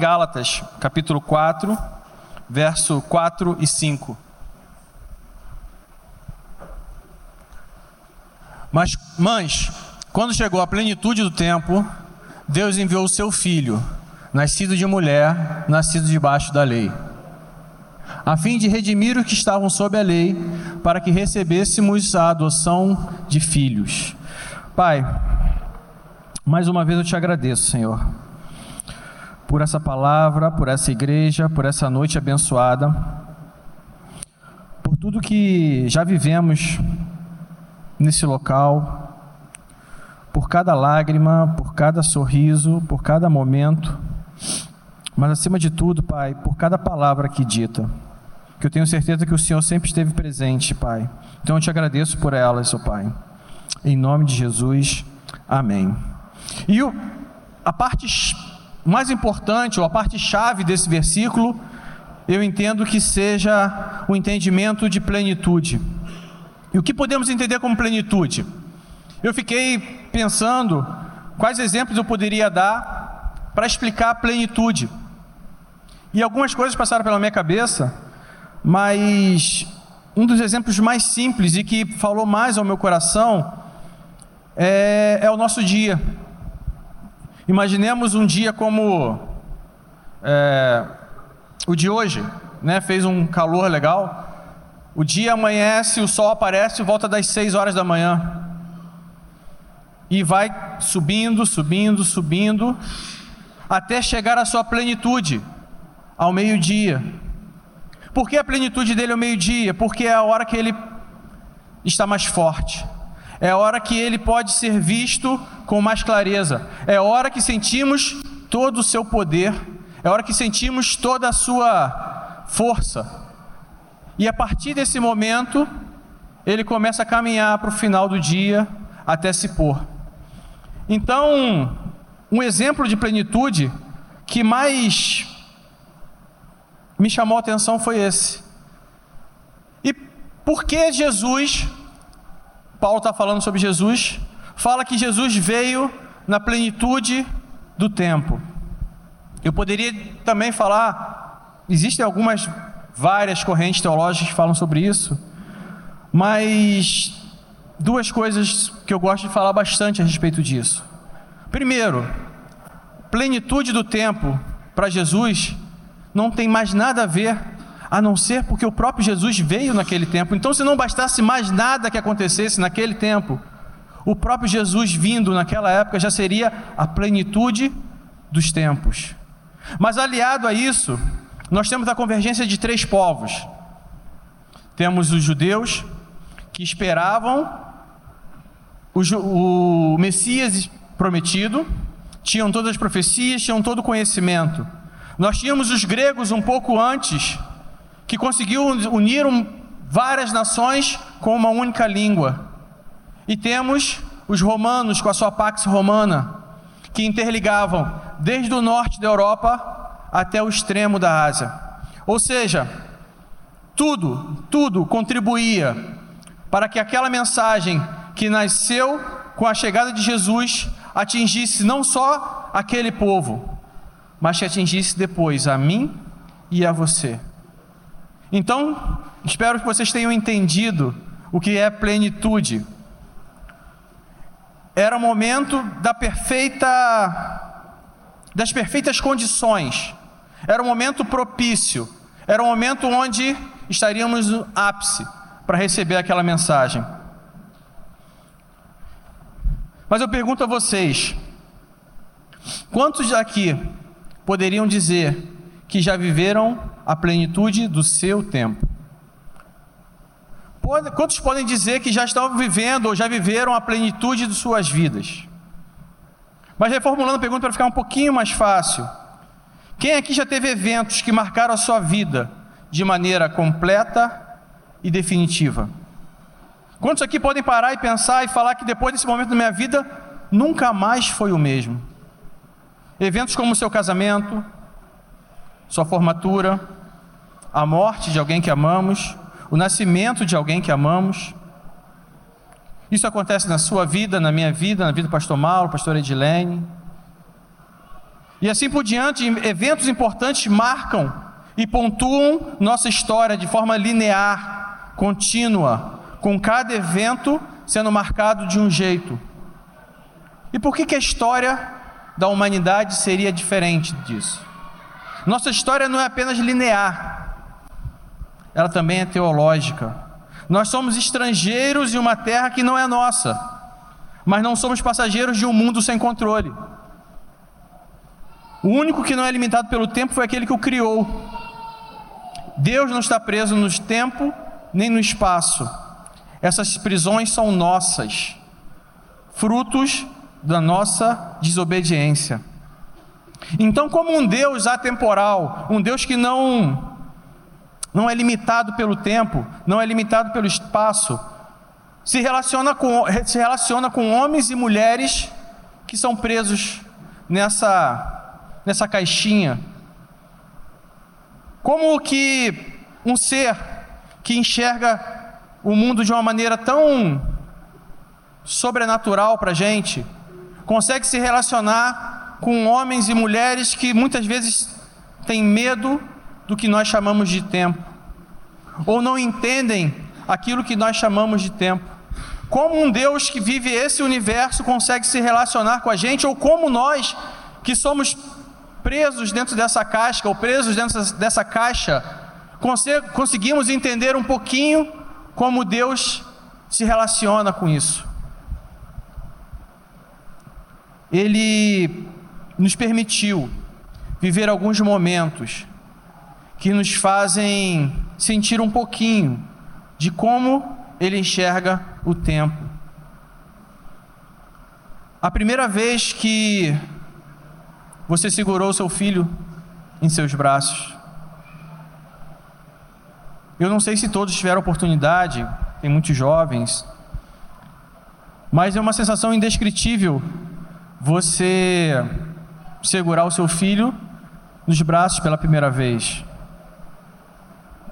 Gálatas, capítulo 4, verso 4 e 5. Mas, mães, quando chegou a plenitude do tempo, Deus enviou o seu filho, nascido de mulher, nascido debaixo da lei, a fim de redimir os que estavam sob a lei, para que recebêssemos a adoção de filhos. Pai, mais uma vez eu te agradeço, Senhor por essa palavra, por essa igreja, por essa noite abençoada, por tudo que já vivemos nesse local, por cada lágrima, por cada sorriso, por cada momento, mas acima de tudo, Pai, por cada palavra aqui dita, que eu tenho certeza que o Senhor sempre esteve presente, Pai. Então eu te agradeço por elas, ó Pai. Em nome de Jesus, amém. E o, a parte o mais importante, ou a parte chave desse versículo, eu entendo que seja o entendimento de plenitude. E o que podemos entender como plenitude? Eu fiquei pensando quais exemplos eu poderia dar para explicar a plenitude. E algumas coisas passaram pela minha cabeça, mas um dos exemplos mais simples e que falou mais ao meu coração é, é o nosso dia. Imaginemos um dia como é, o de hoje, né? Fez um calor legal. O dia amanhece, o sol aparece, volta das 6 horas da manhã. E vai subindo, subindo, subindo, até chegar à sua plenitude, ao meio-dia. Por que a plenitude dele é o meio-dia? Porque é a hora que ele está mais forte é hora que ele pode ser visto com mais clareza, é hora que sentimos todo o seu poder, é hora que sentimos toda a sua força. E a partir desse momento, ele começa a caminhar para o final do dia até se pôr. Então, um exemplo de plenitude que mais me chamou a atenção foi esse. E por que Jesus Paulo está falando sobre Jesus, fala que Jesus veio na plenitude do tempo. Eu poderia também falar, existem algumas, várias correntes teológicas que falam sobre isso, mas duas coisas que eu gosto de falar bastante a respeito disso. Primeiro, plenitude do tempo para Jesus não tem mais nada a ver a não ser porque o próprio Jesus veio naquele tempo. Então, se não bastasse mais nada que acontecesse naquele tempo, o próprio Jesus vindo naquela época já seria a plenitude dos tempos. Mas aliado a isso, nós temos a convergência de três povos. Temos os judeus que esperavam o, o Messias prometido, tinham todas as profecias, tinham todo o conhecimento. Nós tínhamos os gregos um pouco antes, que conseguiu unir várias nações com uma única língua. E temos os romanos com a sua Pax Romana, que interligavam desde o norte da Europa até o extremo da Ásia. Ou seja, tudo, tudo contribuía para que aquela mensagem que nasceu com a chegada de Jesus atingisse não só aquele povo, mas que atingisse depois a mim e a você. Então, espero que vocês tenham entendido o que é plenitude. Era o momento da perfeita das perfeitas condições. Era o momento propício. Era o momento onde estaríamos no ápice para receber aquela mensagem. Mas eu pergunto a vocês: quantos aqui poderiam dizer que já viveram a plenitude do seu tempo. Quantos podem dizer que já estão vivendo ou já viveram a plenitude de suas vidas? Mas reformulando a pergunta para ficar um pouquinho mais fácil: quem aqui já teve eventos que marcaram a sua vida de maneira completa e definitiva? Quantos aqui podem parar e pensar e falar que depois desse momento da minha vida nunca mais foi o mesmo? Eventos como o seu casamento, sua formatura, a morte de alguém que amamos, o nascimento de alguém que amamos. Isso acontece na sua vida, na minha vida, na vida do pastor Mauro, pastor Edilene. E assim por diante, eventos importantes marcam e pontuam nossa história de forma linear, contínua, com cada evento sendo marcado de um jeito. E por que, que a história da humanidade seria diferente disso? Nossa história não é apenas linear, ela também é teológica. Nós somos estrangeiros em uma terra que não é nossa, mas não somos passageiros de um mundo sem controle. O único que não é limitado pelo tempo foi aquele que o criou. Deus não está preso no tempo nem no espaço. Essas prisões são nossas, frutos da nossa desobediência. Então, como um Deus atemporal, um Deus que não não é limitado pelo tempo, não é limitado pelo espaço, se relaciona com, se relaciona com homens e mulheres que são presos nessa nessa caixinha. Como que um ser que enxerga o mundo de uma maneira tão sobrenatural para a gente, consegue se relacionar com homens e mulheres que muitas vezes têm medo do que nós chamamos de tempo, ou não entendem aquilo que nós chamamos de tempo. Como um Deus que vive esse universo consegue se relacionar com a gente, ou como nós, que somos presos dentro dessa casca, ou presos dentro dessa caixa, conseguimos entender um pouquinho como Deus se relaciona com isso. Ele nos permitiu viver alguns momentos que nos fazem sentir um pouquinho de como ele enxerga o tempo. A primeira vez que você segurou seu filho em seus braços. Eu não sei se todos tiveram oportunidade, tem muitos jovens, mas é uma sensação indescritível você segurar o seu filho nos braços pela primeira vez.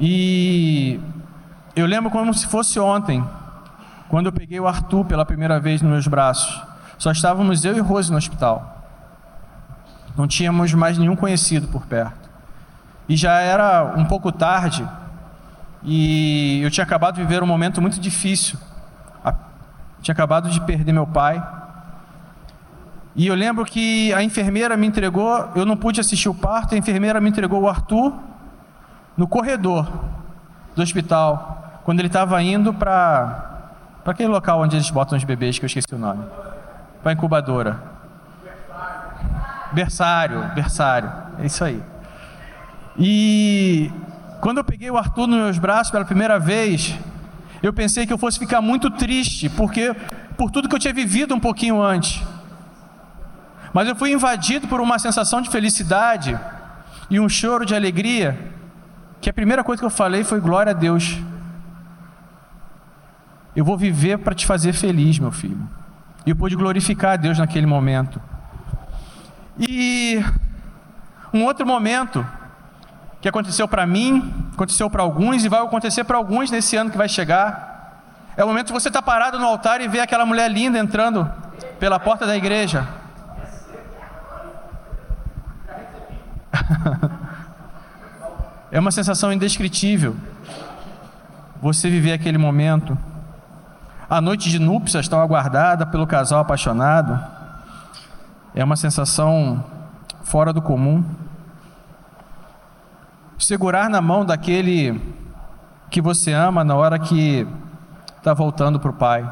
E eu lembro como se fosse ontem, quando eu peguei o Arthur pela primeira vez nos meus braços. Só estávamos eu e Rose no hospital. Não tínhamos mais nenhum conhecido por perto. E já era um pouco tarde e eu tinha acabado de viver um momento muito difícil. tinha acabado de perder meu pai. E eu lembro que a enfermeira me entregou, eu não pude assistir o parto, a enfermeira me entregou o Arthur no corredor do hospital, quando ele estava indo para para aquele local onde eles botam os bebês, que eu esqueci o nome. Para a incubadora. Berçário, berçário, é isso aí. E quando eu peguei o Arthur nos meus braços pela primeira vez, eu pensei que eu fosse ficar muito triste, porque por tudo que eu tinha vivido um pouquinho antes. Mas eu fui invadido por uma sensação de felicidade e um choro de alegria, que a primeira coisa que eu falei foi glória a Deus. Eu vou viver para te fazer feliz, meu filho. E eu pude glorificar a Deus naquele momento. E um outro momento que aconteceu para mim, aconteceu para alguns e vai acontecer para alguns nesse ano que vai chegar. É o momento que você está parado no altar e vê aquela mulher linda entrando pela porta da igreja. É uma sensação indescritível você viver aquele momento. A noite de núpcias tão aguardada pelo casal apaixonado. É uma sensação fora do comum. Segurar na mão daquele que você ama na hora que está voltando para o Pai.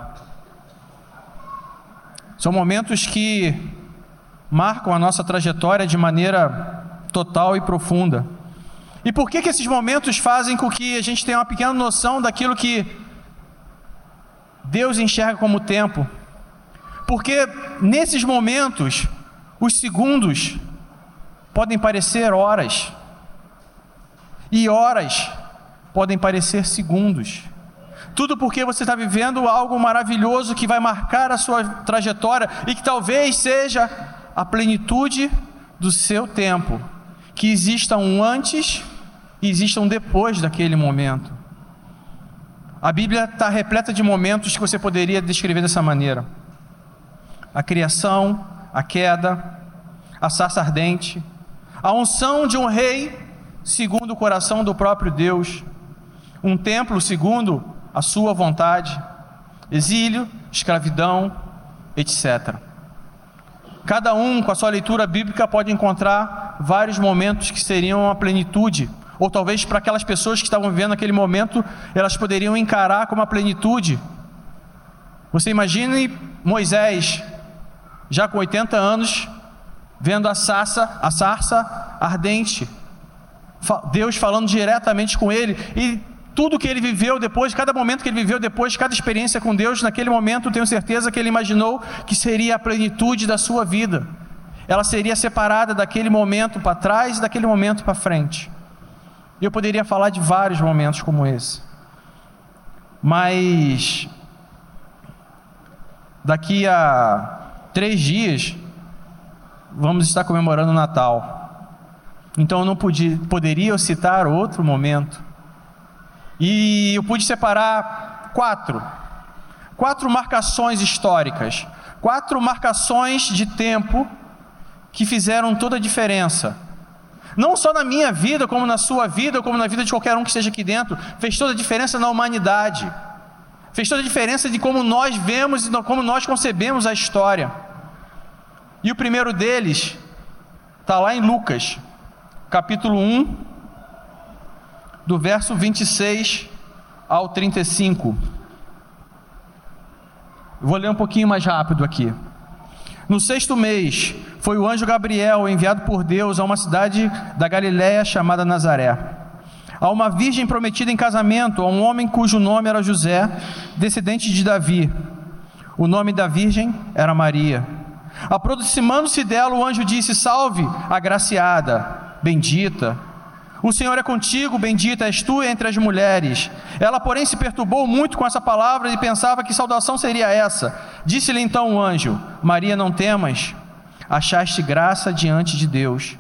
São momentos que marcam a nossa trajetória de maneira total e profunda. E por que, que esses momentos fazem com que a gente tenha uma pequena noção daquilo que Deus enxerga como tempo? Porque nesses momentos, os segundos podem parecer horas, e horas podem parecer segundos. Tudo porque você está vivendo algo maravilhoso que vai marcar a sua trajetória e que talvez seja a plenitude do seu tempo. Que exista um antes e exista um depois daquele momento. A Bíblia está repleta de momentos que você poderia descrever dessa maneira a criação, a queda, a sarça ardente, a unção de um rei segundo o coração do próprio Deus, um templo segundo a sua vontade, exílio, escravidão, etc. Cada um, com a sua leitura bíblica, pode encontrar vários momentos que seriam a plenitude, ou talvez para aquelas pessoas que estavam vivendo aquele momento, elas poderiam encarar como a plenitude. Você imagine Moisés, já com 80 anos, vendo a sarça, a sarça ardente, Deus falando diretamente com ele, e tudo que ele viveu depois, cada momento que ele viveu depois, cada experiência com Deus, naquele momento, tenho certeza que ele imaginou que seria a plenitude da sua vida. Ela seria separada daquele momento para trás e daquele momento para frente. E eu poderia falar de vários momentos como esse. Mas daqui a três dias vamos estar comemorando o Natal. Então eu não podia, poderia citar outro momento e eu pude separar quatro. Quatro marcações históricas. Quatro marcações de tempo que fizeram toda a diferença. Não só na minha vida, como na sua vida, como na vida de qualquer um que esteja aqui dentro. Fez toda a diferença na humanidade. Fez toda a diferença de como nós vemos e como nós concebemos a história. E o primeiro deles está lá em Lucas, capítulo 1, do verso 26 ao 35. Vou ler um pouquinho mais rápido aqui. No sexto mês, foi o anjo Gabriel enviado por Deus a uma cidade da Galiléia chamada Nazaré. A uma virgem prometida em casamento a um homem cujo nome era José, descendente de Davi. O nome da virgem era Maria. Aproximando-se dela, o anjo disse: Salve, agraciada, bendita o Senhor é contigo, bendita és tu entre as mulheres. Ela, porém, se perturbou muito com essa palavra e pensava que saudação seria essa. Disse-lhe então o anjo: Maria, não temas, achaste graça diante de Deus.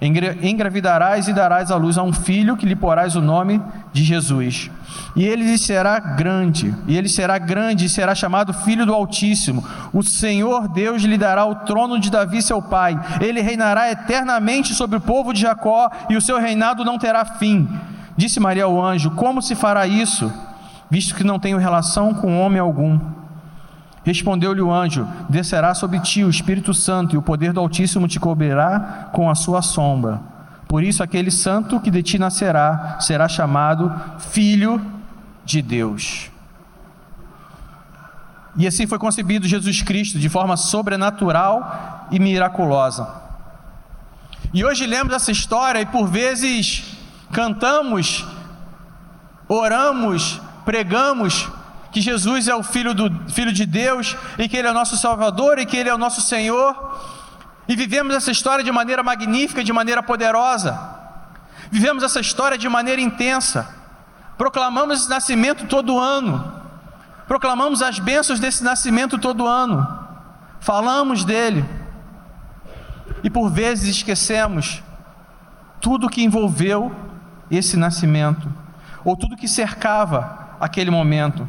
Engravidarás e darás à luz a um filho que lhe porás o nome de Jesus. E ele será grande, e ele será grande e será chamado Filho do Altíssimo. O Senhor Deus lhe dará o trono de Davi, seu pai. Ele reinará eternamente sobre o povo de Jacó, e o seu reinado não terá fim. Disse Maria ao anjo: Como se fará isso, visto que não tenho relação com homem algum? Respondeu-lhe o anjo: Descerá sobre ti o Espírito Santo, e o poder do Altíssimo te cobrirá com a sua sombra. Por isso, aquele santo que de ti nascerá será chamado Filho de Deus. E assim foi concebido Jesus Cristo, de forma sobrenatural e miraculosa. E hoje lemos essa história e por vezes cantamos, oramos, pregamos que Jesus é o filho, do, filho de Deus e que Ele é o nosso Salvador e que Ele é o nosso Senhor. E vivemos essa história de maneira magnífica, de maneira poderosa. Vivemos essa história de maneira intensa. Proclamamos esse nascimento todo ano. Proclamamos as bênçãos desse nascimento todo ano. Falamos dele. E por vezes esquecemos tudo que envolveu esse nascimento, ou tudo que cercava aquele momento.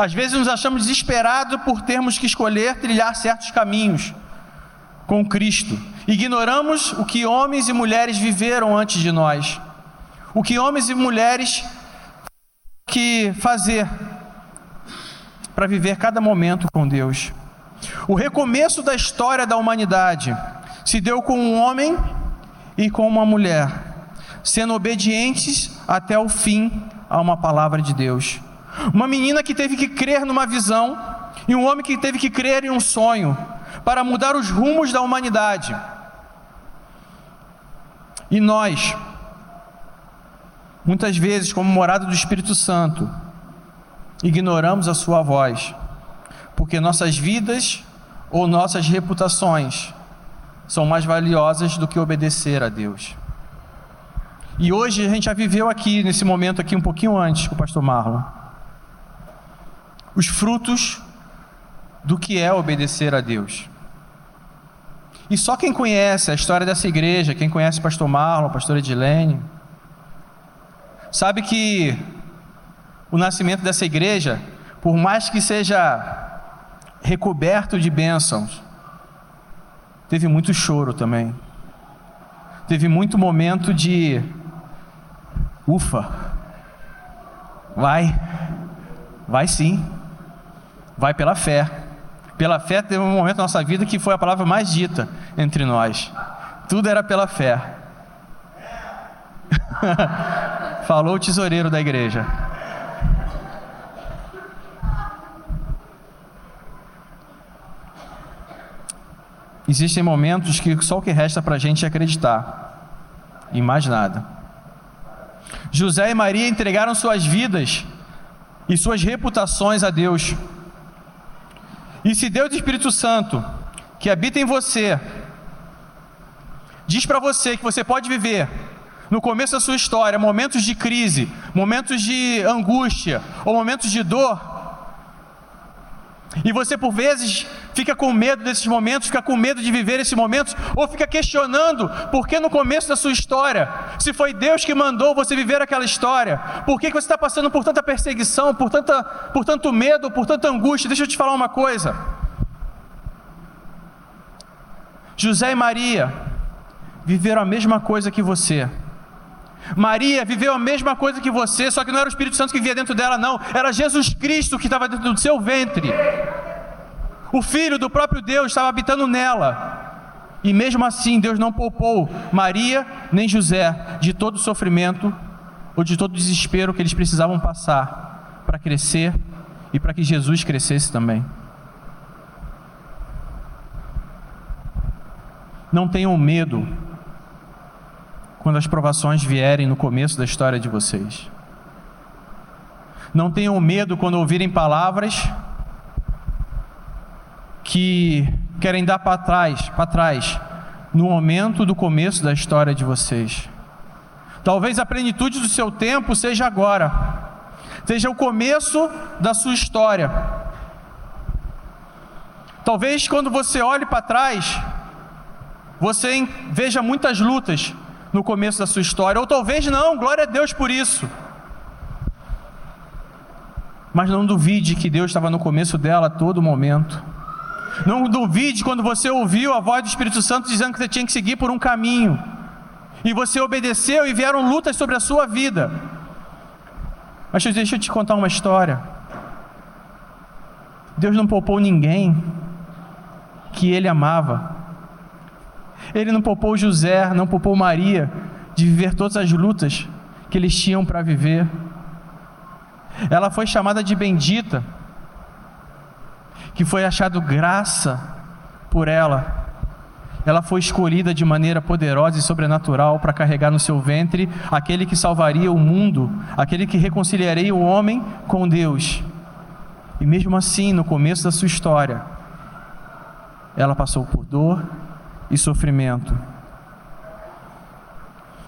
Às vezes nos achamos desesperados por termos que escolher trilhar certos caminhos com Cristo. Ignoramos o que homens e mulheres viveram antes de nós. O que homens e mulheres que fazer para viver cada momento com Deus. O recomeço da história da humanidade se deu com um homem e com uma mulher, sendo obedientes até o fim a uma palavra de Deus. Uma menina que teve que crer numa visão, e um homem que teve que crer em um sonho, para mudar os rumos da humanidade. E nós, muitas vezes, como morada do Espírito Santo, ignoramos a Sua voz, porque nossas vidas ou nossas reputações são mais valiosas do que obedecer a Deus. E hoje a gente já viveu aqui, nesse momento aqui, um pouquinho antes com o pastor Marlon os frutos do que é obedecer a Deus. E só quem conhece a história dessa igreja, quem conhece o pastor Marlon, a pastora Edilene, sabe que o nascimento dessa igreja, por mais que seja recoberto de bênçãos, teve muito choro também. Teve muito momento de ufa. Vai. Vai sim. Vai pela fé. Pela fé teve um momento na nossa vida que foi a palavra mais dita entre nós. Tudo era pela fé. Falou o tesoureiro da igreja. Existem momentos que só o que resta para a gente é acreditar, e mais nada. José e Maria entregaram suas vidas e suas reputações a Deus. E se Deus Espírito Santo, que habita em você, diz para você que você pode viver no começo da sua história momentos de crise, momentos de angústia ou momentos de dor, e você por vezes fica com medo desses momentos, fica com medo de viver esses momentos, ou fica questionando por que no começo da sua história, se foi Deus que mandou você viver aquela história, por que você está passando por tanta perseguição, por, tanta, por tanto medo, por tanta angústia? Deixa eu te falar uma coisa. José e Maria viveram a mesma coisa que você. Maria viveu a mesma coisa que você, só que não era o Espírito Santo que vivia dentro dela, não, era Jesus Cristo que estava dentro do seu ventre. O Filho do próprio Deus estava habitando nela. E mesmo assim, Deus não poupou Maria nem José de todo o sofrimento ou de todo o desespero que eles precisavam passar para crescer e para que Jesus crescesse também. Não tenham medo quando as provações vierem no começo da história de vocês. Não tenham medo quando ouvirem palavras que querem dar para trás, para trás, no momento do começo da história de vocês. Talvez a plenitude do seu tempo seja agora, seja o começo da sua história. Talvez quando você olhe para trás, você veja muitas lutas, no começo da sua história, ou talvez não, glória a Deus por isso. Mas não duvide que Deus estava no começo dela a todo momento. Não duvide quando você ouviu a voz do Espírito Santo dizendo que você tinha que seguir por um caminho. E você obedeceu e vieram lutas sobre a sua vida. Mas deixa eu te contar uma história. Deus não poupou ninguém que ele amava. Ele não poupou José, não poupou Maria de viver todas as lutas que eles tinham para viver. Ela foi chamada de bendita, que foi achado graça por ela. Ela foi escolhida de maneira poderosa e sobrenatural para carregar no seu ventre aquele que salvaria o mundo, aquele que reconciliaria o homem com Deus. E mesmo assim, no começo da sua história, ela passou por dor, e sofrimento.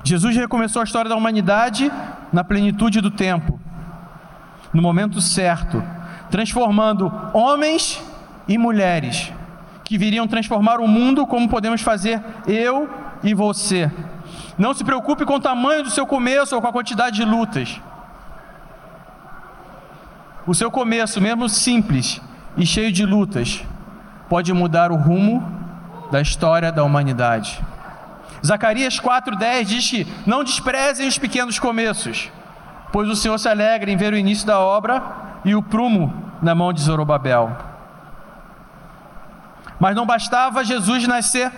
Jesus recomeçou a história da humanidade na plenitude do tempo, no momento certo, transformando homens e mulheres que viriam transformar o mundo como podemos fazer eu e você. Não se preocupe com o tamanho do seu começo ou com a quantidade de lutas. O seu começo, mesmo simples e cheio de lutas, pode mudar o rumo da história da humanidade. Zacarias 4,10 diz que não desprezem os pequenos começos, pois o Senhor se alegra em ver o início da obra e o prumo na mão de Zorobabel. Mas não bastava Jesus nascer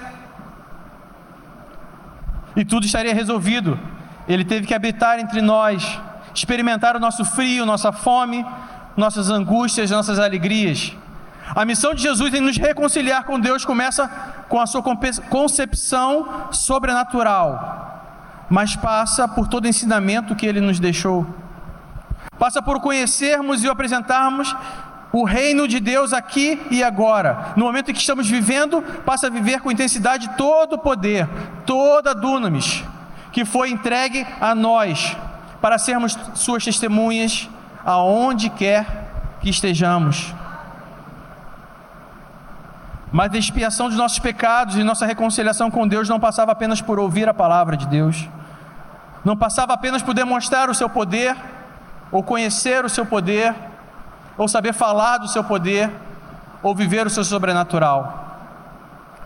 e tudo estaria resolvido. Ele teve que habitar entre nós, experimentar o nosso frio, nossa fome, nossas angústias, nossas alegrias. A missão de Jesus em nos reconciliar com Deus começa com a sua concepção sobrenatural, mas passa por todo o ensinamento que ele nos deixou. Passa por conhecermos e apresentarmos o reino de Deus aqui e agora. No momento em que estamos vivendo, passa a viver com intensidade todo o poder, toda a dunamis, que foi entregue a nós para sermos suas testemunhas aonde quer que estejamos. Mas a expiação dos nossos pecados e nossa reconciliação com Deus não passava apenas por ouvir a palavra de Deus, não passava apenas por demonstrar o seu poder, ou conhecer o seu poder, ou saber falar do seu poder, ou viver o seu sobrenatural.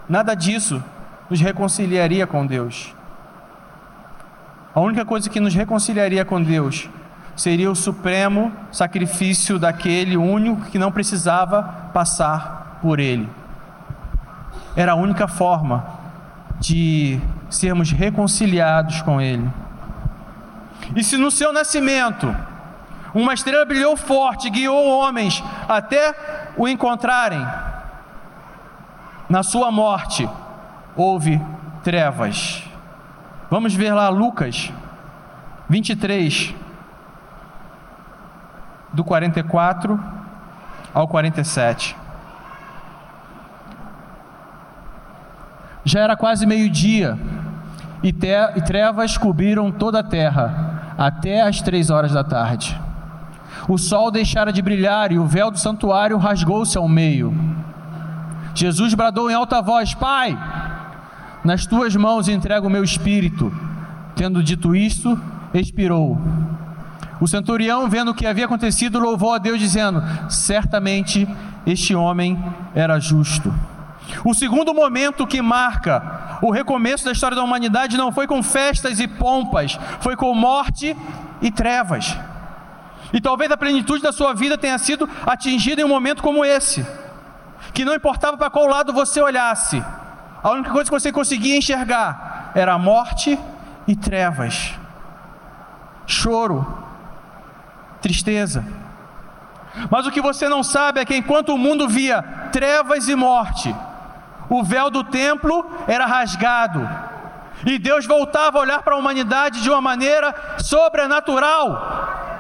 nada disso nos reconciliaria com Deus. A única coisa que nos reconciliaria com Deus seria o supremo sacrifício daquele único que não precisava passar por ele. Era a única forma de sermos reconciliados com ele. E se no seu nascimento uma estrela brilhou forte, guiou homens até o encontrarem, na sua morte houve trevas. Vamos ver lá Lucas 23, do 44 ao 47. Já era quase meio-dia e, e trevas cobriram toda a terra até as três horas da tarde. O sol deixara de brilhar e o véu do santuário rasgou-se ao meio. Jesus bradou em alta voz: Pai, nas tuas mãos entrego o meu espírito. Tendo dito isto, expirou. O centurião, vendo o que havia acontecido, louvou a Deus, dizendo: Certamente este homem era justo. O segundo momento que marca o recomeço da história da humanidade não foi com festas e pompas, foi com morte e trevas. E talvez a plenitude da sua vida tenha sido atingida em um momento como esse, que não importava para qual lado você olhasse, a única coisa que você conseguia enxergar era morte e trevas, choro, tristeza. Mas o que você não sabe é que enquanto o mundo via trevas e morte, o véu do templo era rasgado, e Deus voltava a olhar para a humanidade de uma maneira sobrenatural.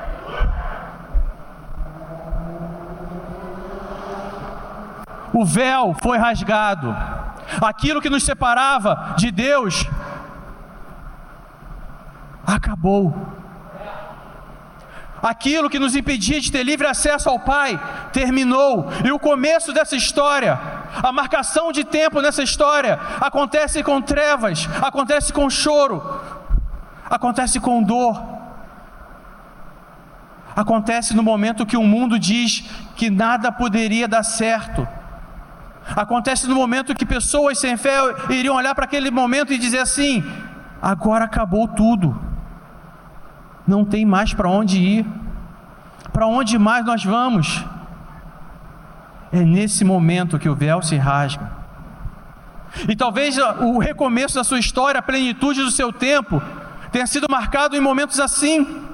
O véu foi rasgado, aquilo que nos separava de Deus acabou. Aquilo que nos impedia de ter livre acesso ao Pai terminou, e o começo dessa história, a marcação de tempo nessa história, acontece com trevas, acontece com choro, acontece com dor, acontece no momento que o mundo diz que nada poderia dar certo, Acontece no momento que pessoas sem fé iriam olhar para aquele momento e dizer assim: agora acabou tudo, não tem mais para onde ir, para onde mais nós vamos? É nesse momento que o véu se rasga. E talvez o recomeço da sua história, a plenitude do seu tempo, tenha sido marcado em momentos assim.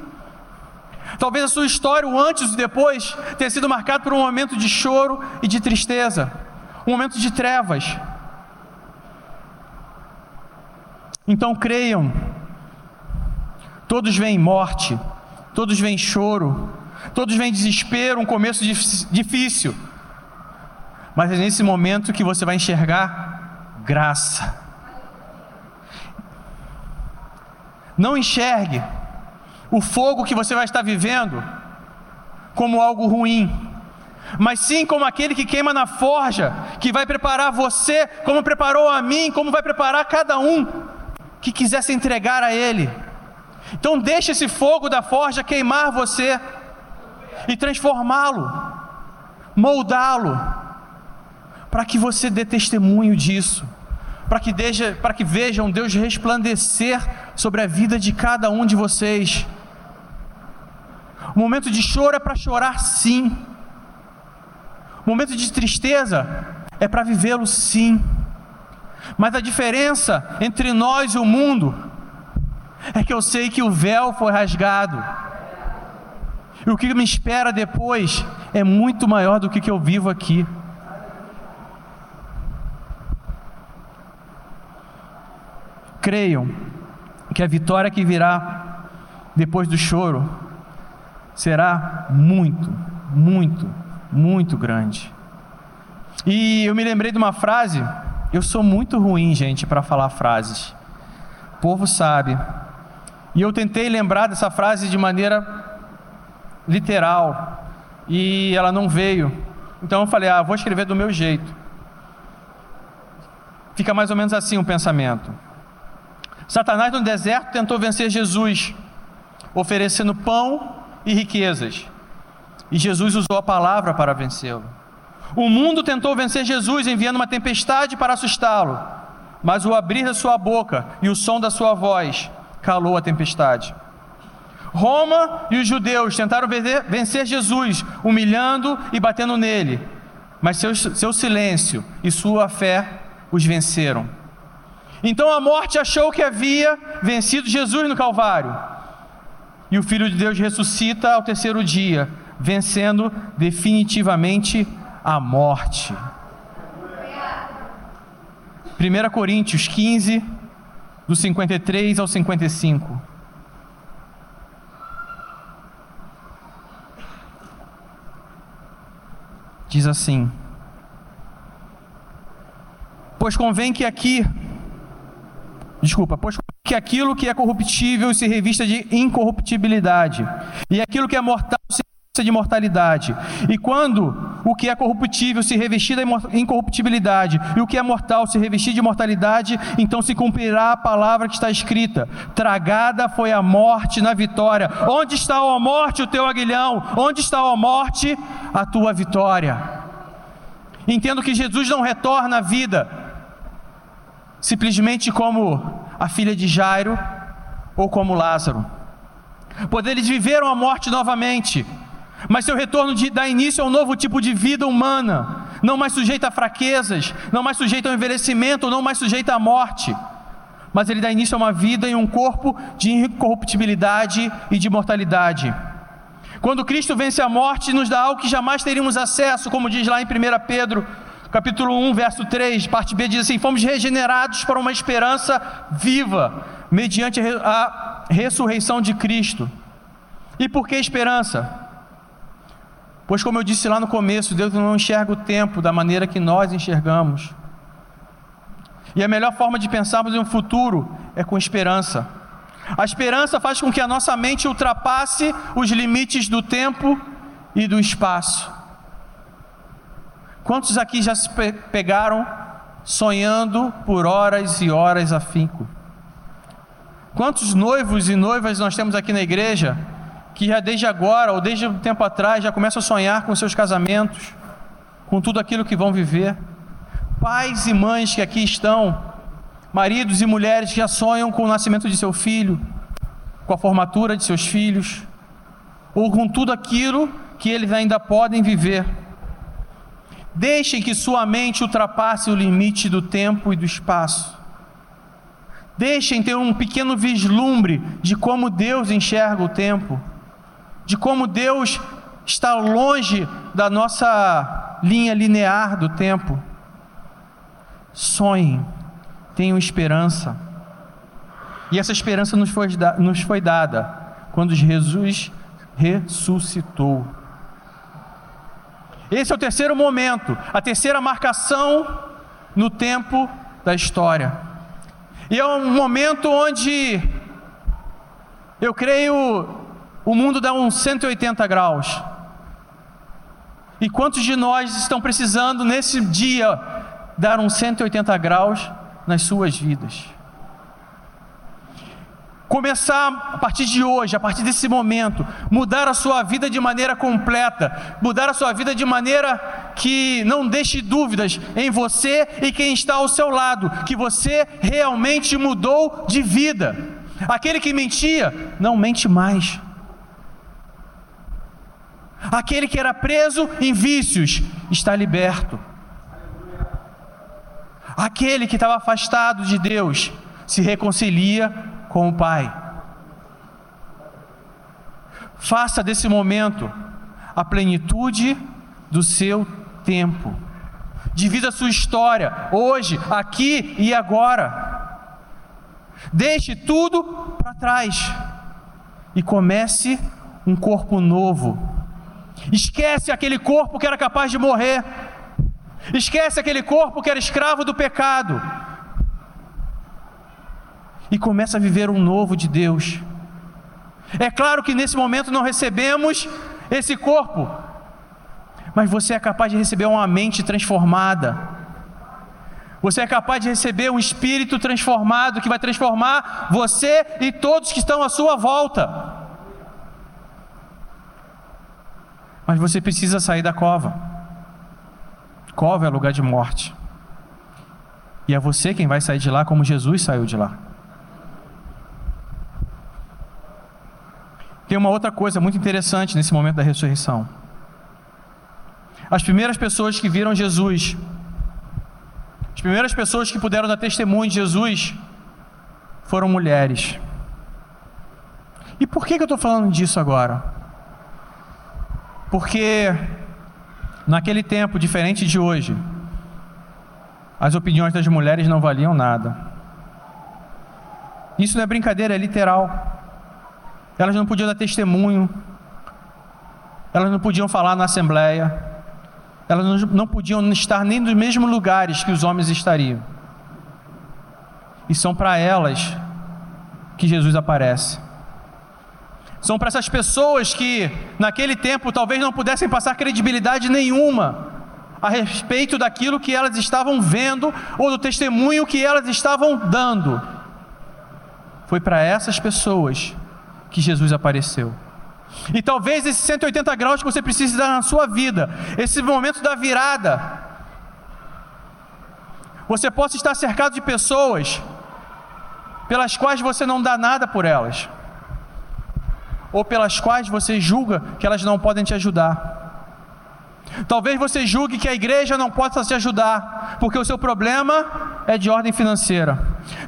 Talvez a sua história, o antes e o depois, tenha sido marcado por um momento de choro e de tristeza um momento de trevas. Então creiam, todos veem morte, todos veem choro, todos veem desespero, um começo difícil, mas é nesse momento que você vai enxergar graça. Não enxergue o fogo que você vai estar vivendo como algo ruim mas sim como aquele que queima na forja, que vai preparar você, como preparou a mim, como vai preparar cada um que quiser se entregar a Ele. Então, deixe esse fogo da forja queimar você e transformá-lo, moldá-lo, para que você dê testemunho disso, para que, para que vejam Deus resplandecer sobre a vida de cada um de vocês. O momento de choro é para chorar sim Momento de tristeza é para vivê-lo sim. Mas a diferença entre nós e o mundo é que eu sei que o véu foi rasgado. E o que me espera depois é muito maior do que, que eu vivo aqui. Creiam que a vitória que virá depois do choro será muito, muito muito grande. E eu me lembrei de uma frase, eu sou muito ruim, gente, para falar frases. O povo sabe. E eu tentei lembrar dessa frase de maneira literal, e ela não veio. Então eu falei: "Ah, vou escrever do meu jeito". Fica mais ou menos assim o pensamento. Satanás no deserto tentou vencer Jesus, oferecendo pão e riquezas. E Jesus usou a palavra para vencê-lo. O mundo tentou vencer Jesus enviando uma tempestade para assustá-lo, mas o abrir da sua boca e o som da sua voz calou a tempestade. Roma e os judeus tentaram vencer Jesus, humilhando e batendo nele, mas seu, seu silêncio e sua fé os venceram. Então a morte achou que havia vencido Jesus no Calvário, e o Filho de Deus ressuscita ao terceiro dia, vencendo definitivamente a morte. 1 Coríntios 15, do 53 ao 55. Diz assim: Pois convém que aqui, desculpa, pois que aquilo que é corruptível se revista de incorruptibilidade, e aquilo que é mortal se de mortalidade. E quando o que é corruptível se revestir da incorruptibilidade e o que é mortal se revestir de mortalidade, então se cumprirá a palavra que está escrita: Tragada foi a morte na vitória. Onde está a morte o teu aguilhão? Onde está a morte a tua vitória? Entendo que Jesus não retorna à vida simplesmente como a filha de Jairo ou como Lázaro. Pois eles viveram a morte novamente, mas seu retorno de, dá início a um novo tipo de vida humana, não mais sujeita a fraquezas, não mais sujeita ao envelhecimento, não mais sujeita à morte. Mas ele dá início a uma vida em um corpo de incorruptibilidade e de mortalidade. Quando Cristo vence a morte, nos dá algo que jamais teríamos acesso, como diz lá em 1 Pedro, capítulo 1, verso 3, parte B diz assim: "Fomos regenerados para uma esperança viva, mediante a ressurreição de Cristo". E por que esperança? Pois, como eu disse lá no começo, Deus não enxerga o tempo da maneira que nós enxergamos. E a melhor forma de pensarmos em um futuro é com esperança. A esperança faz com que a nossa mente ultrapasse os limites do tempo e do espaço. Quantos aqui já se pegaram sonhando por horas e horas a finco? Quantos noivos e noivas nós temos aqui na igreja que já desde agora ou desde um tempo atrás já começam a sonhar com seus casamentos, com tudo aquilo que vão viver. Pais e mães que aqui estão, maridos e mulheres que já sonham com o nascimento de seu filho, com a formatura de seus filhos, ou com tudo aquilo que eles ainda podem viver. Deixem que sua mente ultrapasse o limite do tempo e do espaço. Deixem ter um pequeno vislumbre de como Deus enxerga o tempo de como Deus está longe da nossa linha linear do tempo. Sonhem, tenham esperança. E essa esperança nos foi, nos foi dada quando Jesus ressuscitou. Esse é o terceiro momento, a terceira marcação no tempo da história. E é um momento onde eu creio o mundo dá uns 180 graus. E quantos de nós estão precisando nesse dia dar uns 180 graus nas suas vidas? Começar a partir de hoje, a partir desse momento, mudar a sua vida de maneira completa, mudar a sua vida de maneira que não deixe dúvidas em você e quem está ao seu lado, que você realmente mudou de vida. Aquele que mentia, não mente mais. Aquele que era preso em vícios está liberto. Aquele que estava afastado de Deus se reconcilia com o Pai. Faça desse momento a plenitude do seu tempo. Divida a sua história, hoje, aqui e agora. Deixe tudo para trás e comece um corpo novo Esquece aquele corpo que era capaz de morrer. Esquece aquele corpo que era escravo do pecado. E começa a viver um novo de Deus. É claro que nesse momento não recebemos esse corpo, mas você é capaz de receber uma mente transformada. Você é capaz de receber um espírito transformado que vai transformar você e todos que estão à sua volta. Mas você precisa sair da cova. cova é lugar de morte. E é você quem vai sair de lá como Jesus saiu de lá. Tem uma outra coisa muito interessante nesse momento da ressurreição. As primeiras pessoas que viram Jesus, as primeiras pessoas que puderam dar testemunho de Jesus, foram mulheres. E por que, que eu estou falando disso agora? Porque naquele tempo, diferente de hoje, as opiniões das mulheres não valiam nada. Isso não é brincadeira, é literal. Elas não podiam dar testemunho, elas não podiam falar na assembleia, elas não podiam estar nem nos mesmos lugares que os homens estariam. E são para elas que Jesus aparece. São para essas pessoas que, naquele tempo, talvez não pudessem passar credibilidade nenhuma a respeito daquilo que elas estavam vendo ou do testemunho que elas estavam dando. Foi para essas pessoas que Jesus apareceu. E talvez esses 180 graus que você precisa dar na sua vida, esse momento da virada, você possa estar cercado de pessoas pelas quais você não dá nada por elas ou pelas quais você julga que elas não podem te ajudar. Talvez você julgue que a igreja não possa te ajudar, porque o seu problema é de ordem financeira.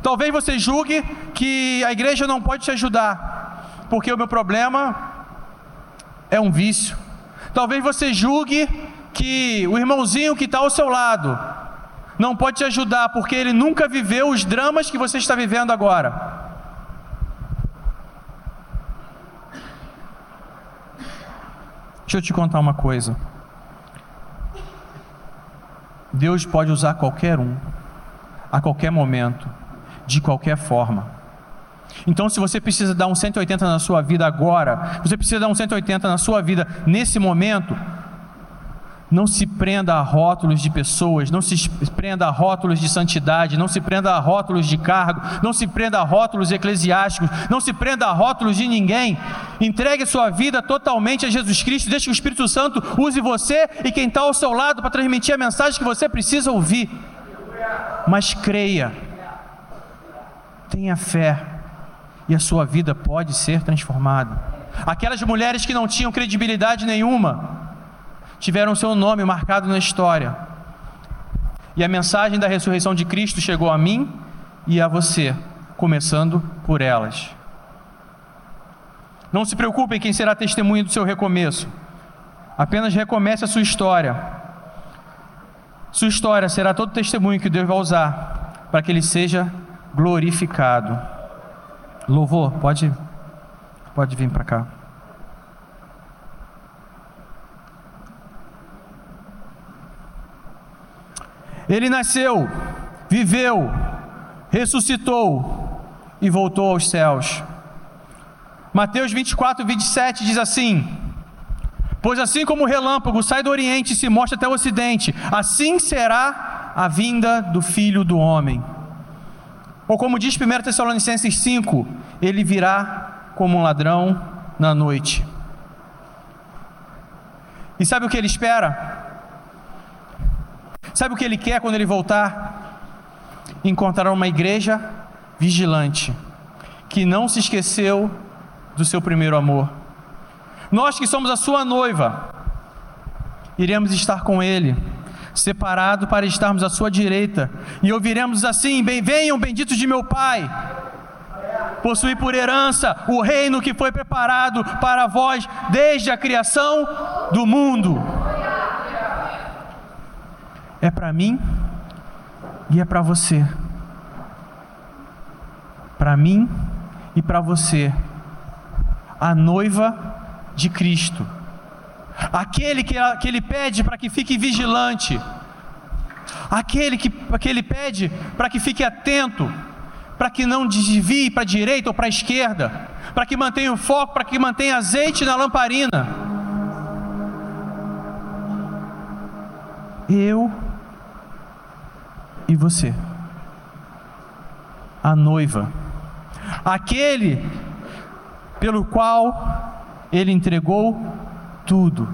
Talvez você julgue que a igreja não pode te ajudar, porque o meu problema é um vício. Talvez você julgue que o irmãozinho que está ao seu lado não pode te ajudar, porque ele nunca viveu os dramas que você está vivendo agora. Deixa eu te contar uma coisa. Deus pode usar qualquer um, a qualquer momento, de qualquer forma. Então, se você precisa dar um 180 na sua vida agora, você precisa dar um 180 na sua vida nesse momento, não se prenda a rótulos de pessoas, não se prenda a rótulos de santidade, não se prenda a rótulos de cargo, não se prenda a rótulos eclesiásticos, não se prenda a rótulos de ninguém. Entregue sua vida totalmente a Jesus Cristo, deixe que o Espírito Santo use você e quem está ao seu lado para transmitir a mensagem que você precisa ouvir. Mas creia, tenha fé, e a sua vida pode ser transformada. Aquelas mulheres que não tinham credibilidade nenhuma, tiveram seu nome marcado na história. E a mensagem da ressurreição de Cristo chegou a mim e a você, começando por elas. Não se preocupe em quem será testemunha do seu recomeço. Apenas recomece a sua história. Sua história será todo testemunho que Deus vai usar para que ele seja glorificado. Louvor, pode pode vir para cá. Ele nasceu, viveu, ressuscitou e voltou aos céus. Mateus 24, 27 diz assim: Pois assim como o relâmpago sai do Oriente e se mostra até o Ocidente, assim será a vinda do Filho do Homem. Ou como diz 1 Tessalonicenses 5, ele virá como um ladrão na noite. E sabe o que ele espera? Sabe o que ele quer quando ele voltar? Encontrar uma igreja vigilante, que não se esqueceu do seu primeiro amor. Nós que somos a sua noiva, iremos estar com ele, separado para estarmos à sua direita, e ouviremos assim: Bem, venham, benditos de meu Pai, possuir por herança o reino que foi preparado para vós desde a criação do mundo é para mim e é para você. Para mim e para você. A noiva de Cristo. Aquele que, que ele pede para que fique vigilante. Aquele que, que ele pede para que fique atento. Para que não desvie para a direita ou para a esquerda. Para que mantenha o foco, para que mantenha azeite na lamparina. Eu e você. A noiva. Aquele pelo qual ele entregou tudo.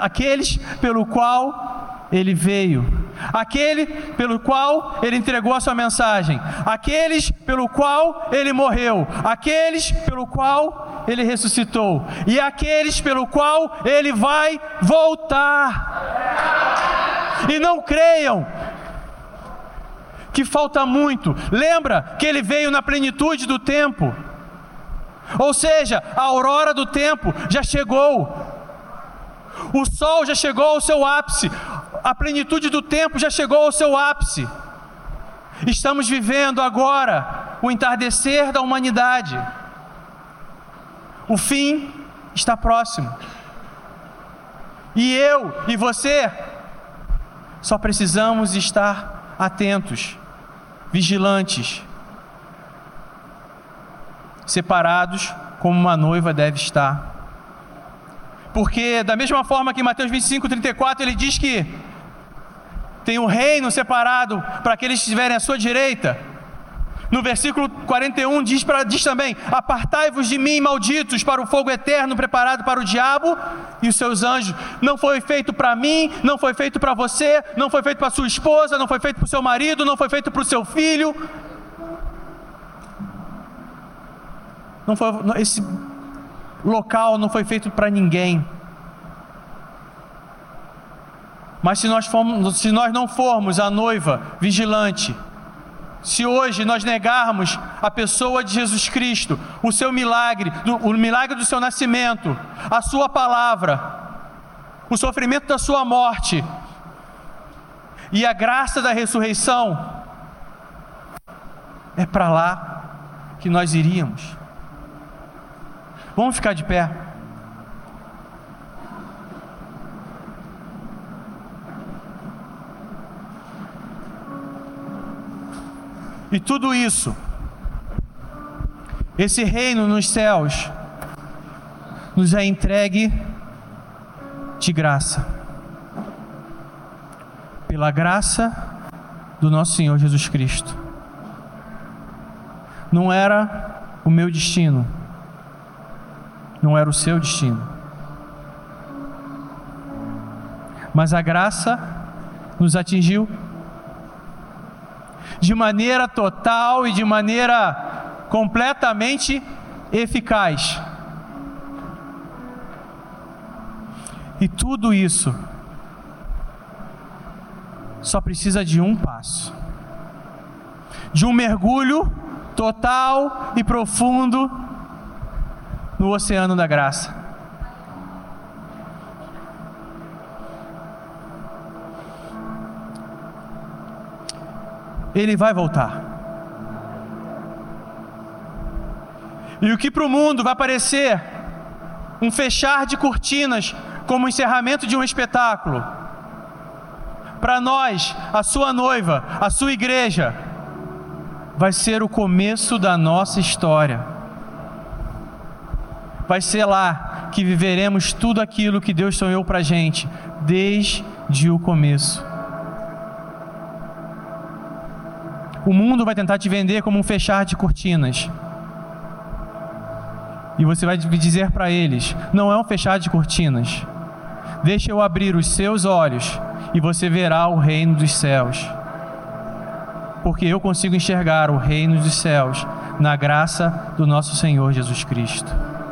aqueles pelo qual ele veio, aquele pelo qual ele entregou a sua mensagem, aqueles pelo qual ele morreu, aqueles pelo qual ele ressuscitou e aqueles pelo qual ele vai voltar. E não creiam que falta muito. Lembra que ele veio na plenitude do tempo. Ou seja, a aurora do tempo já chegou. O sol já chegou ao seu ápice. A plenitude do tempo já chegou ao seu ápice. Estamos vivendo agora o entardecer da humanidade. O fim está próximo. E eu e você só precisamos estar atentos, vigilantes, separados como uma noiva deve estar. Porque, da mesma forma que em Mateus 25, 34, ele diz que tem um reino separado para aqueles que estiverem à sua direita. No versículo 41 diz, pra, diz também: Apartai-vos de mim, malditos, para o fogo eterno preparado para o diabo e os seus anjos. Não foi feito para mim, não foi feito para você, não foi feito para sua esposa, não foi feito para o seu marido, não foi feito para o seu filho. Não foi, esse local não foi feito para ninguém. Mas se nós, formos, se nós não formos a noiva vigilante, se hoje nós negarmos a pessoa de Jesus Cristo, o seu milagre, o milagre do seu nascimento, a sua palavra, o sofrimento da sua morte e a graça da ressurreição, é para lá que nós iríamos. Vamos ficar de pé. E tudo isso, esse reino nos céus, nos é entregue de graça, pela graça do nosso Senhor Jesus Cristo. Não era o meu destino, não era o seu destino, mas a graça nos atingiu de maneira total e de maneira completamente eficaz. E tudo isso só precisa de um passo, de um mergulho total e profundo no oceano da graça. Ele vai voltar. E o que para o mundo vai parecer um fechar de cortinas como o encerramento de um espetáculo, para nós, a sua noiva, a sua igreja, vai ser o começo da nossa história. Vai ser lá que viveremos tudo aquilo que Deus sonhou para a gente, desde o começo. O mundo vai tentar te vender como um fechar de cortinas. E você vai dizer para eles: não é um fechar de cortinas. Deixa eu abrir os seus olhos e você verá o reino dos céus. Porque eu consigo enxergar o reino dos céus na graça do nosso Senhor Jesus Cristo.